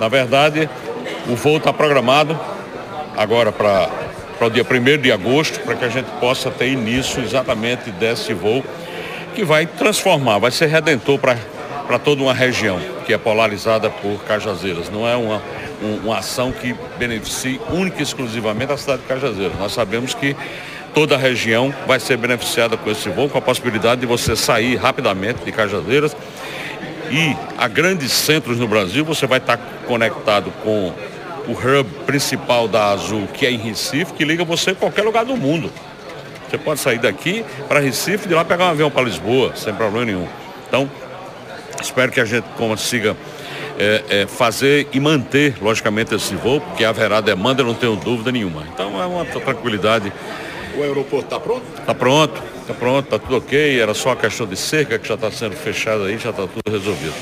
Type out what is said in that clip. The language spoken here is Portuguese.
Na verdade, o voo está programado agora para o dia 1 de agosto, para que a gente possa ter início exatamente desse voo, que vai transformar, vai ser redentor para toda uma região que é polarizada por Cajazeiras. Não é uma, um, uma ação que beneficie única e exclusivamente a cidade de Cajazeiras. Nós sabemos que toda a região vai ser beneficiada com esse voo, com a possibilidade de você sair rapidamente de Cajazeiras e a grandes centros no Brasil, você vai estar conectado com o hub principal da Azul, que é em Recife, que liga você a qualquer lugar do mundo. Você pode sair daqui para Recife de lá pegar um avião para Lisboa, sem problema nenhum. Então, espero que a gente consiga é, é, fazer e manter, logicamente, esse voo, porque haverá demanda, não tenho dúvida nenhuma. Então, é uma tranquilidade. O aeroporto está pronto? Está pronto, está pronto, está tudo ok. Era só a questão de cerca que já está sendo fechada aí, já está tudo resolvido.